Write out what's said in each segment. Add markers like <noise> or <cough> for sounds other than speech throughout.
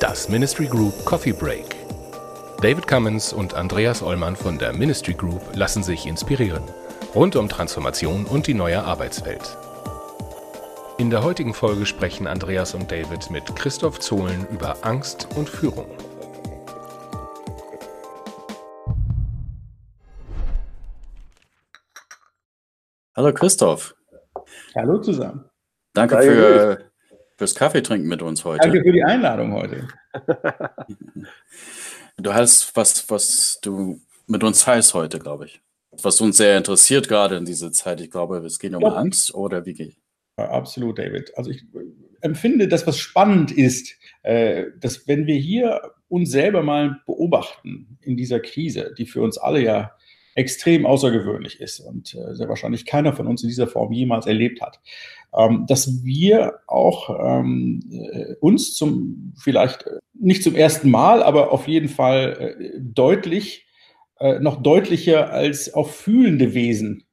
Das Ministry Group Coffee Break. David Cummins und Andreas Ollmann von der Ministry Group lassen sich inspirieren. Rund um Transformation und die neue Arbeitswelt. In der heutigen Folge sprechen Andreas und David mit Christoph Zohlen über Angst und Führung. Hallo Christoph. Hallo zusammen. Danke für, fürs Kaffeetrinken mit uns heute. Danke für die Einladung heute. <laughs> du hast was, was du mit uns teilst heute, glaube ich. Was uns sehr interessiert gerade in dieser Zeit. Ich glaube, es geht um ja. Angst oder wie geht ja, Absolut, David. Also ich empfinde, dass was spannend ist, äh, dass wenn wir hier uns selber mal beobachten in dieser Krise, die für uns alle ja extrem außergewöhnlich ist und äh, sehr wahrscheinlich keiner von uns in dieser Form jemals erlebt hat, ähm, dass wir auch ähm, äh, uns zum vielleicht äh, nicht zum ersten Mal, aber auf jeden Fall äh, deutlich, äh, noch deutlicher als auch fühlende Wesen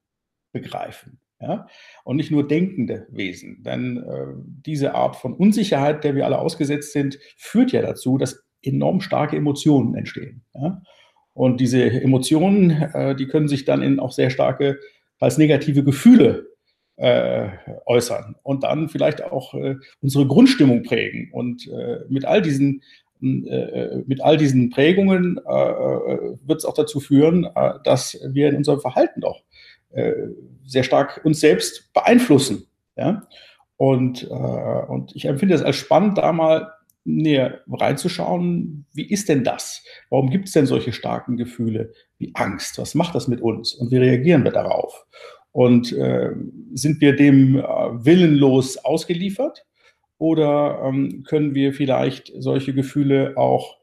begreifen. Ja? Und nicht nur denkende Wesen. Denn äh, diese Art von Unsicherheit, der wir alle ausgesetzt sind, führt ja dazu, dass enorm starke Emotionen entstehen. Ja? Und diese Emotionen, äh, die können sich dann in auch sehr starke, als negative Gefühle äh, äußern und dann vielleicht auch äh, unsere Grundstimmung prägen. Und äh, mit all diesen äh, mit all diesen Prägungen äh, wird es auch dazu führen, dass wir in unserem Verhalten doch sehr stark uns selbst beeinflussen. Ja? Und, und ich empfinde es als spannend, da mal näher reinzuschauen, wie ist denn das? Warum gibt es denn solche starken Gefühle wie Angst? Was macht das mit uns? Und wie reagieren wir darauf? Und äh, sind wir dem äh, willenlos ausgeliefert? Oder ähm, können wir vielleicht solche Gefühle auch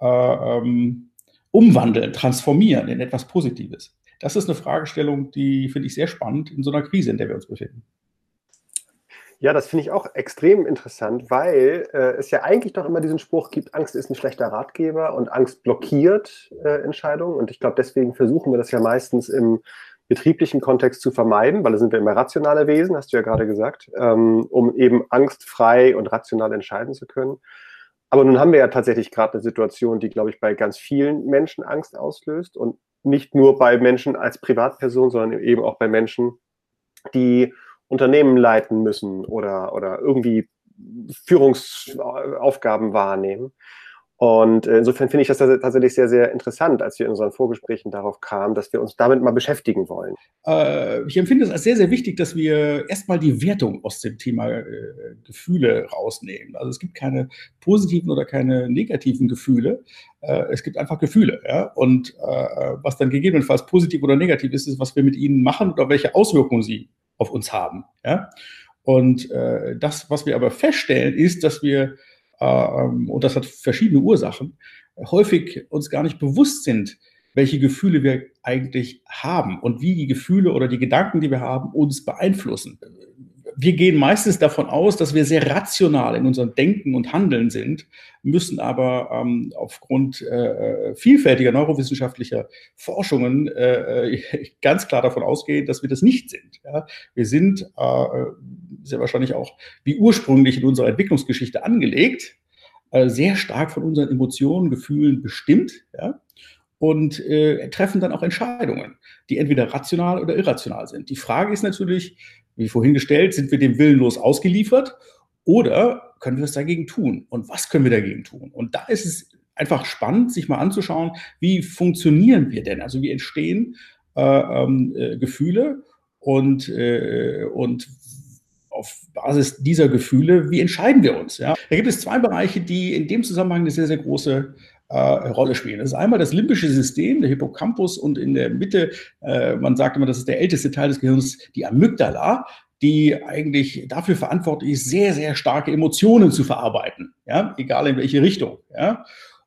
äh, ähm, umwandeln, transformieren in etwas Positives? Das ist eine Fragestellung, die finde ich sehr spannend in so einer Krise, in der wir uns befinden. Ja, das finde ich auch extrem interessant, weil äh, es ja eigentlich doch immer diesen Spruch gibt, Angst ist ein schlechter Ratgeber und Angst blockiert äh, Entscheidungen. Und ich glaube, deswegen versuchen wir das ja meistens im betrieblichen Kontext zu vermeiden, weil da sind wir immer rationale Wesen, hast du ja gerade gesagt, ähm, um eben angstfrei und rational entscheiden zu können. Aber nun haben wir ja tatsächlich gerade eine Situation, die, glaube ich, bei ganz vielen Menschen Angst auslöst und nicht nur bei Menschen als Privatperson, sondern eben auch bei Menschen, die Unternehmen leiten müssen oder, oder irgendwie Führungsaufgaben wahrnehmen. Und insofern finde ich das tatsächlich sehr, sehr interessant, als wir in unseren Vorgesprächen darauf kamen, dass wir uns damit mal beschäftigen wollen. Äh, ich empfinde es als sehr, sehr wichtig, dass wir erstmal die Wertung aus dem Thema äh, Gefühle rausnehmen. Also es gibt keine positiven oder keine negativen Gefühle. Äh, es gibt einfach Gefühle. Ja? Und äh, was dann gegebenenfalls positiv oder negativ ist, ist, was wir mit ihnen machen oder welche Auswirkungen sie auf uns haben. Ja? Und äh, das, was wir aber feststellen, ist, dass wir, äh, und das hat verschiedene Ursachen, häufig uns gar nicht bewusst sind, welche Gefühle wir eigentlich haben und wie die Gefühle oder die Gedanken, die wir haben, uns beeinflussen wir gehen meistens davon aus, dass wir sehr rational in unserem Denken und Handeln sind, müssen aber ähm, aufgrund äh, vielfältiger neurowissenschaftlicher Forschungen äh, ganz klar davon ausgehen, dass wir das nicht sind. Ja? Wir sind äh, sehr wahrscheinlich auch wie ursprünglich in unserer Entwicklungsgeschichte angelegt, äh, sehr stark von unseren Emotionen, Gefühlen bestimmt. Ja? und äh, treffen dann auch Entscheidungen, die entweder rational oder irrational sind. Die Frage ist natürlich, wie vorhin gestellt, sind wir dem willenlos ausgeliefert oder können wir es dagegen tun? Und was können wir dagegen tun? Und da ist es einfach spannend, sich mal anzuschauen, wie funktionieren wir denn? Also wie entstehen äh, ähm, äh, Gefühle und, äh, und auf Basis dieser Gefühle, wie entscheiden wir uns? Ja? Da gibt es zwei Bereiche, die in dem Zusammenhang eine sehr, sehr große äh, Rolle spielen. Das ist einmal das limbische System, der Hippocampus und in der Mitte, äh, man sagt immer, das ist der älteste Teil des Gehirns, die Amygdala, die eigentlich dafür verantwortlich ist, sehr, sehr starke Emotionen zu verarbeiten, ja, egal in welche Richtung. Ja.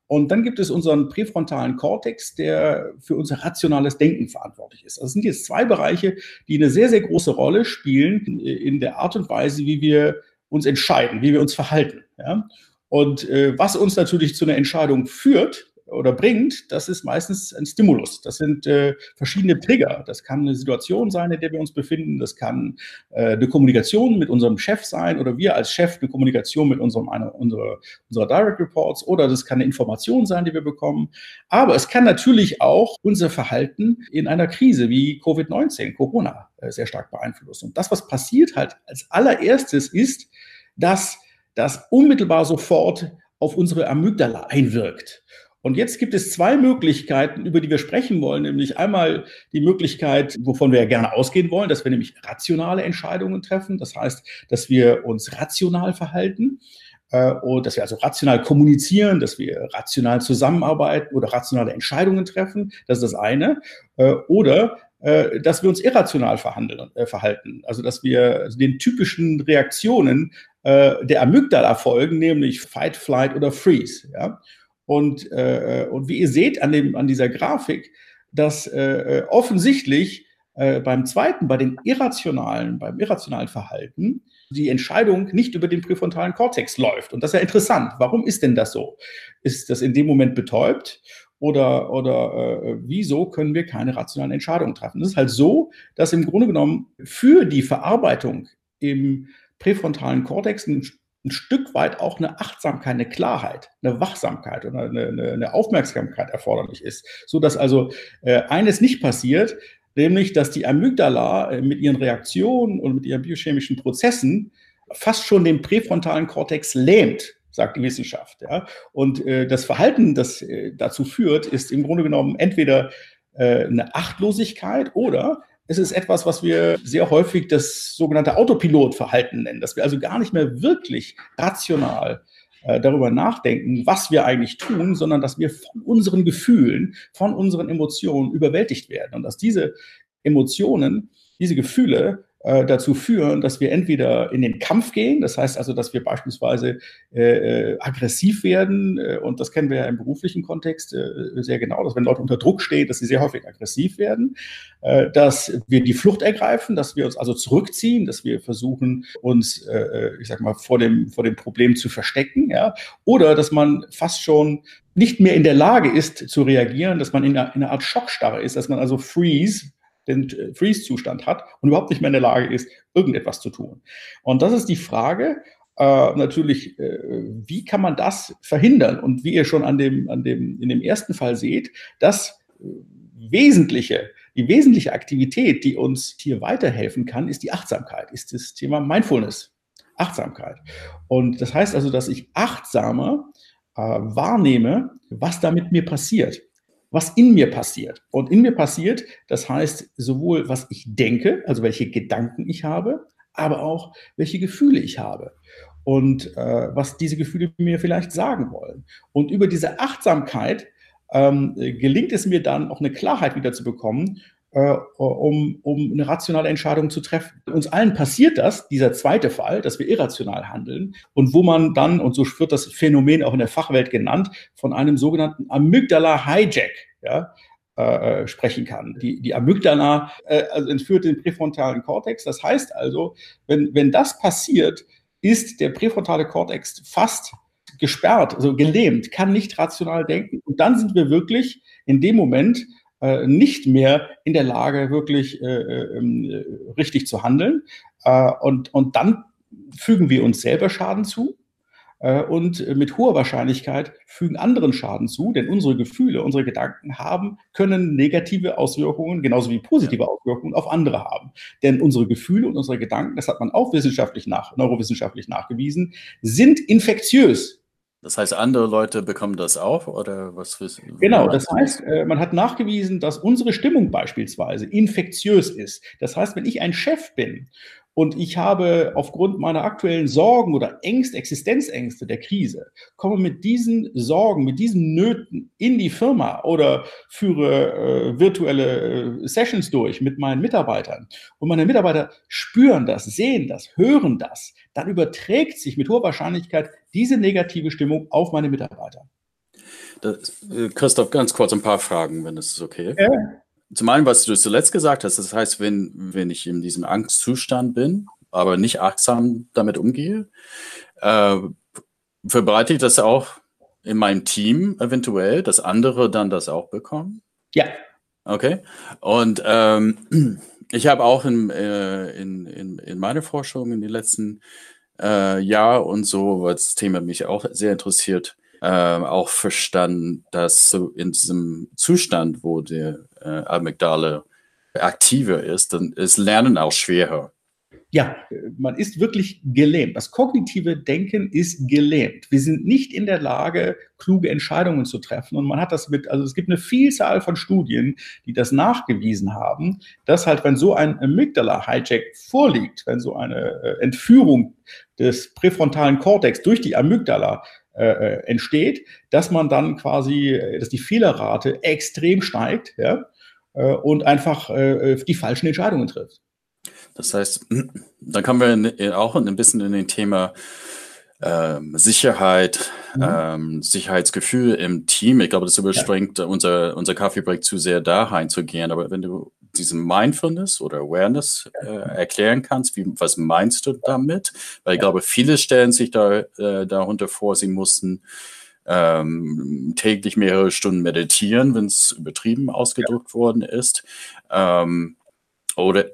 Und dann gibt es unseren präfrontalen Kortex, der für unser rationales Denken verantwortlich ist. Also es sind jetzt zwei Bereiche, die eine sehr, sehr große Rolle spielen in der Art und Weise, wie wir uns entscheiden, wie wir uns verhalten. Ja. Und äh, was uns natürlich zu einer Entscheidung führt, oder bringt, das ist meistens ein Stimulus. Das sind äh, verschiedene Trigger. Das kann eine Situation sein, in der wir uns befinden. Das kann äh, eine Kommunikation mit unserem Chef sein oder wir als Chef eine Kommunikation mit unserem, einer, unserer, unserer Direct Reports oder das kann eine Information sein, die wir bekommen. Aber es kann natürlich auch unser Verhalten in einer Krise wie Covid-19, Corona äh, sehr stark beeinflussen. Und das, was passiert halt als allererstes ist, dass das unmittelbar sofort auf unsere Amygdala einwirkt. Und jetzt gibt es zwei Möglichkeiten, über die wir sprechen wollen, nämlich einmal die Möglichkeit, wovon wir ja gerne ausgehen wollen, dass wir nämlich rationale Entscheidungen treffen. Das heißt, dass wir uns rational verhalten äh, und dass wir also rational kommunizieren, dass wir rational zusammenarbeiten oder rationale Entscheidungen treffen. Das ist das eine. Äh, oder äh, dass wir uns irrational verhandeln, verhalten. Also dass wir den typischen Reaktionen äh, der Amygdala folgen, nämlich Fight, Flight oder Freeze. Ja? Und, äh, und wie ihr seht an, dem, an dieser Grafik, dass äh, offensichtlich äh, beim zweiten, bei den irrationalen, beim irrationalen Verhalten, die Entscheidung nicht über den präfrontalen Kortex läuft. Und das ist ja interessant. Warum ist denn das so? Ist das in dem Moment betäubt? Oder, oder äh, wieso können wir keine rationalen Entscheidungen treffen? Das ist halt so, dass im Grunde genommen für die Verarbeitung im präfrontalen Kortex ein ein Stück weit auch eine Achtsamkeit, eine Klarheit, eine Wachsamkeit oder eine, eine Aufmerksamkeit erforderlich ist, so dass also äh, eines nicht passiert, nämlich dass die Amygdala äh, mit ihren Reaktionen und mit ihren biochemischen Prozessen fast schon den präfrontalen Kortex lähmt, sagt die Wissenschaft. Ja? Und äh, das Verhalten, das äh, dazu führt, ist im Grunde genommen entweder äh, eine Achtlosigkeit oder es ist etwas, was wir sehr häufig das sogenannte Autopilotverhalten nennen, dass wir also gar nicht mehr wirklich rational äh, darüber nachdenken, was wir eigentlich tun, sondern dass wir von unseren Gefühlen, von unseren Emotionen überwältigt werden. Und dass diese Emotionen, diese Gefühle äh, dazu führen, dass wir entweder in den Kampf gehen, das heißt also, dass wir beispielsweise äh, äh, aggressiv werden, äh, und das kennen wir ja im beruflichen Kontext äh, sehr genau, dass wenn Leute unter Druck stehen, dass sie sehr häufig aggressiv werden, äh, dass wir die Flucht ergreifen, dass wir uns also zurückziehen, dass wir versuchen, uns, ich sag mal, vor dem, vor dem Problem zu verstecken, ja, oder dass man fast schon nicht mehr in der Lage ist zu reagieren, dass man in einer, in einer Art Schockstarre ist, dass man also freeze, den äh, Freeze-Zustand hat und überhaupt nicht mehr in der Lage ist, irgendetwas zu tun. Und das ist die Frage, äh, natürlich, äh, wie kann man das verhindern? Und wie ihr schon an dem, an dem, in dem ersten Fall seht, das äh, Wesentliche, die wesentliche Aktivität, die uns hier weiterhelfen kann, ist die Achtsamkeit, ist das Thema Mindfulness, Achtsamkeit. Und das heißt also, dass ich achtsamer äh, wahrnehme, was da mit mir passiert was in mir passiert. Und in mir passiert, das heißt sowohl, was ich denke, also welche Gedanken ich habe, aber auch, welche Gefühle ich habe und äh, was diese Gefühle mir vielleicht sagen wollen. Und über diese Achtsamkeit ähm, gelingt es mir dann auch eine Klarheit wieder zu bekommen, äh, um, um eine rationale Entscheidung zu treffen. Uns allen passiert das, dieser zweite Fall, dass wir irrational handeln und wo man dann, und so wird das Phänomen auch in der Fachwelt genannt, von einem sogenannten Amygdala-Hijack ja, äh, äh, sprechen kann. Die, die Amygdala äh, also entführt den präfrontalen Kortex. Das heißt also, wenn, wenn das passiert, ist der präfrontale Kortex fast gesperrt, also gelähmt, kann nicht rational denken. Und dann sind wir wirklich in dem Moment äh, nicht mehr in der Lage, wirklich äh, äh, ähm, richtig zu handeln. Äh, und, und dann fügen wir uns selber Schaden zu. Äh, und mit hoher Wahrscheinlichkeit fügen anderen Schaden zu, denn unsere Gefühle, unsere Gedanken haben, können negative Auswirkungen, genauso wie positive Auswirkungen auf andere haben. Denn unsere Gefühle und unsere Gedanken, das hat man auch wissenschaftlich nach, neurowissenschaftlich nachgewiesen, sind infektiös. Das heißt, andere Leute bekommen das auch oder was wissen? Genau, das heißt, äh, man hat nachgewiesen, dass unsere Stimmung beispielsweise infektiös ist. Das heißt, wenn ich ein Chef bin und ich habe aufgrund meiner aktuellen Sorgen oder Ängste, Existenzängste der Krise, komme mit diesen Sorgen, mit diesen Nöten in die Firma oder führe äh, virtuelle äh, Sessions durch mit meinen Mitarbeitern. Und meine Mitarbeiter spüren das, sehen das, hören das. Dann überträgt sich mit hoher Wahrscheinlichkeit diese negative Stimmung auf meine Mitarbeiter. Das, äh, Christoph, ganz kurz ein paar Fragen, wenn es okay ist. Zum einen, was du zuletzt gesagt hast, das heißt, wenn, wenn ich in diesem Angstzustand bin, aber nicht achtsam damit umgehe, äh, verbreite ich das auch in meinem Team eventuell, dass andere dann das auch bekommen? Ja. Okay. Und ähm, <clears throat> ich habe auch in, äh, in, in, in meiner Forschung in den letzten äh, Jahren und so, weil das Thema mich auch sehr interessiert, äh, auch verstanden, dass so in diesem Zustand, wo der äh, Amygdala aktiver ist, dann ist Lernen auch schwerer ja, man ist wirklich gelähmt. Das kognitive Denken ist gelähmt. Wir sind nicht in der Lage, kluge Entscheidungen zu treffen. Und man hat das mit, also es gibt eine Vielzahl von Studien, die das nachgewiesen haben, dass halt, wenn so ein Amygdala-Hijack vorliegt, wenn so eine äh, Entführung des präfrontalen Kortex durch die Amygdala äh, äh, entsteht, dass man dann quasi, äh, dass die Fehlerrate extrem steigt, ja, äh, und einfach äh, die falschen Entscheidungen trifft. Das heißt, <clears throat> dann kommen wir auch ein bisschen in den Thema ähm, Sicherheit, mhm. ähm, Sicherheitsgefühl im Team. Ich glaube, das überspringt ja. unser, unser Kaffeebreak zu sehr da reinzugehen. Aber wenn du diesen Mindfulness oder Awareness äh, erklären kannst, wie, was meinst du damit? Weil ich glaube, viele stellen sich da äh, darunter vor, sie mussten ähm, täglich mehrere Stunden meditieren, wenn es übertrieben ausgedrückt ja. worden ist. Ähm, oder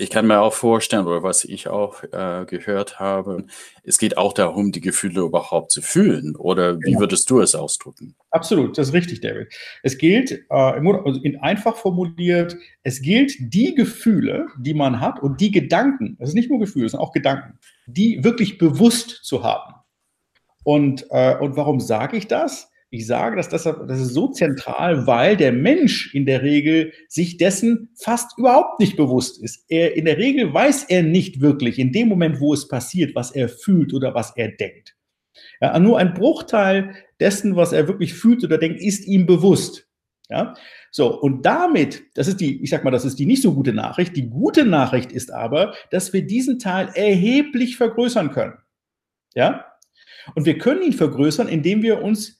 ich kann mir auch vorstellen, oder was ich auch äh, gehört habe, es geht auch darum, die Gefühle überhaupt zu fühlen. Oder wie genau. würdest du es ausdrücken? Absolut, das ist richtig, David. Es gilt, äh, also in einfach formuliert, es gilt, die Gefühle, die man hat und die Gedanken, das ist nicht nur Gefühle, es sind auch Gedanken, die wirklich bewusst zu haben. Und, äh, und warum sage ich das? Ich sage, das, das ist so zentral, weil der Mensch in der Regel sich dessen fast überhaupt nicht bewusst ist. Er, in der Regel weiß er nicht wirklich in dem Moment, wo es passiert, was er fühlt oder was er denkt. Ja, nur ein Bruchteil dessen, was er wirklich fühlt oder denkt, ist ihm bewusst. Ja, so. Und damit, das ist die, ich sag mal, das ist die nicht so gute Nachricht. Die gute Nachricht ist aber, dass wir diesen Teil erheblich vergrößern können. Ja, und wir können ihn vergrößern, indem wir uns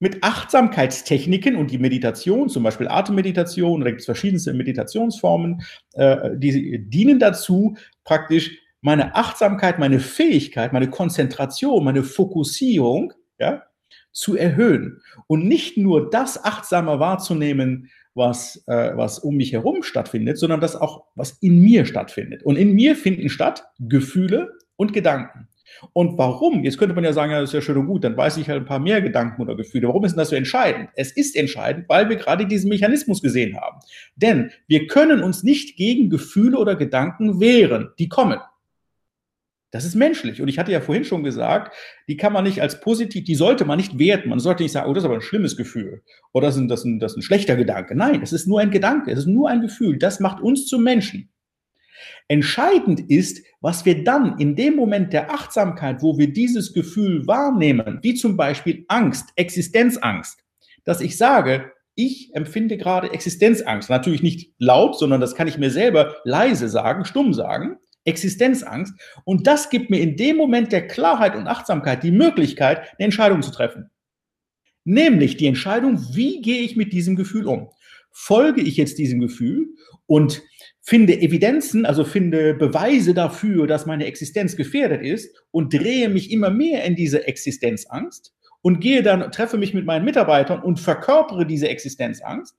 mit Achtsamkeitstechniken und die Meditation, zum Beispiel Atemmeditation, da gibt es verschiedenste Meditationsformen, äh, die dienen dazu, praktisch meine Achtsamkeit, meine Fähigkeit, meine Konzentration, meine Fokussierung ja, zu erhöhen und nicht nur das achtsamer wahrzunehmen, was, äh, was um mich herum stattfindet, sondern das auch, was in mir stattfindet. Und in mir finden statt Gefühle und Gedanken. Und warum? Jetzt könnte man ja sagen, ja, das ist ja schön und gut, dann weiß ich halt ein paar mehr Gedanken oder Gefühle. Warum ist denn das so entscheidend? Es ist entscheidend, weil wir gerade diesen Mechanismus gesehen haben. Denn wir können uns nicht gegen Gefühle oder Gedanken wehren. Die kommen. Das ist menschlich. Und ich hatte ja vorhin schon gesagt, die kann man nicht als positiv, die sollte man nicht werten. Man sollte nicht sagen, oh, das ist aber ein schlimmes Gefühl. Oder das ist ein, das ist ein, das ist ein schlechter Gedanke. Nein, es ist nur ein Gedanke. Es ist nur ein Gefühl. Das macht uns zu Menschen. Entscheidend ist, was wir dann in dem Moment der Achtsamkeit, wo wir dieses Gefühl wahrnehmen, wie zum Beispiel Angst, Existenzangst, dass ich sage, ich empfinde gerade Existenzangst. Natürlich nicht laut, sondern das kann ich mir selber leise sagen, stumm sagen. Existenzangst. Und das gibt mir in dem Moment der Klarheit und Achtsamkeit die Möglichkeit, eine Entscheidung zu treffen. Nämlich die Entscheidung, wie gehe ich mit diesem Gefühl um? Folge ich jetzt diesem Gefühl und finde Evidenzen, also finde Beweise dafür, dass meine Existenz gefährdet ist und drehe mich immer mehr in diese Existenzangst und gehe dann, treffe mich mit meinen Mitarbeitern und verkörpere diese Existenzangst.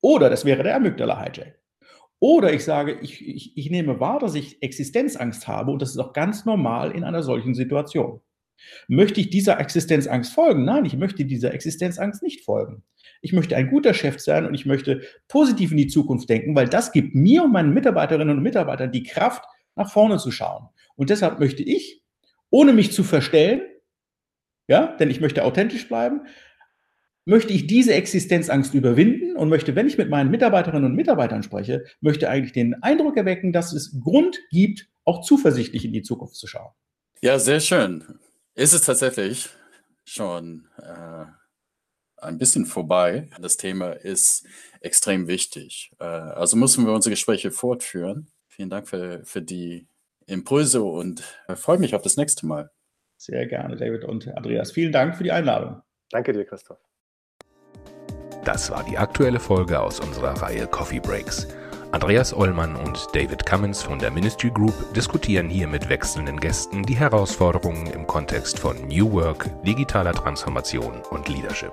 Oder das wäre der Amygdala-Hijack. Oder ich sage, ich, ich, ich nehme wahr, dass ich Existenzangst habe und das ist auch ganz normal in einer solchen Situation. Möchte ich dieser Existenzangst folgen? Nein, ich möchte dieser Existenzangst nicht folgen. Ich möchte ein guter Chef sein und ich möchte positiv in die Zukunft denken, weil das gibt mir und meinen Mitarbeiterinnen und Mitarbeitern die Kraft, nach vorne zu schauen. Und deshalb möchte ich, ohne mich zu verstellen, ja, denn ich möchte authentisch bleiben, möchte ich diese Existenzangst überwinden und möchte, wenn ich mit meinen Mitarbeiterinnen und Mitarbeitern spreche, möchte eigentlich den Eindruck erwecken, dass es Grund gibt, auch zuversichtlich in die Zukunft zu schauen. Ja, sehr schön. Ist es tatsächlich schon äh, ein bisschen vorbei. Das Thema ist extrem wichtig. Äh, also müssen wir unsere Gespräche fortführen. Vielen Dank für, für die Impulse und äh, freue mich auf das nächste Mal. Sehr gerne, David und Andreas. Vielen Dank für die Einladung. Danke dir, Christoph. Das war die aktuelle Folge aus unserer Reihe Coffee Breaks. Andreas Ollmann und David Cummins von der Ministry Group diskutieren hier mit wechselnden Gästen die Herausforderungen im Kontext von New Work, digitaler Transformation und Leadership.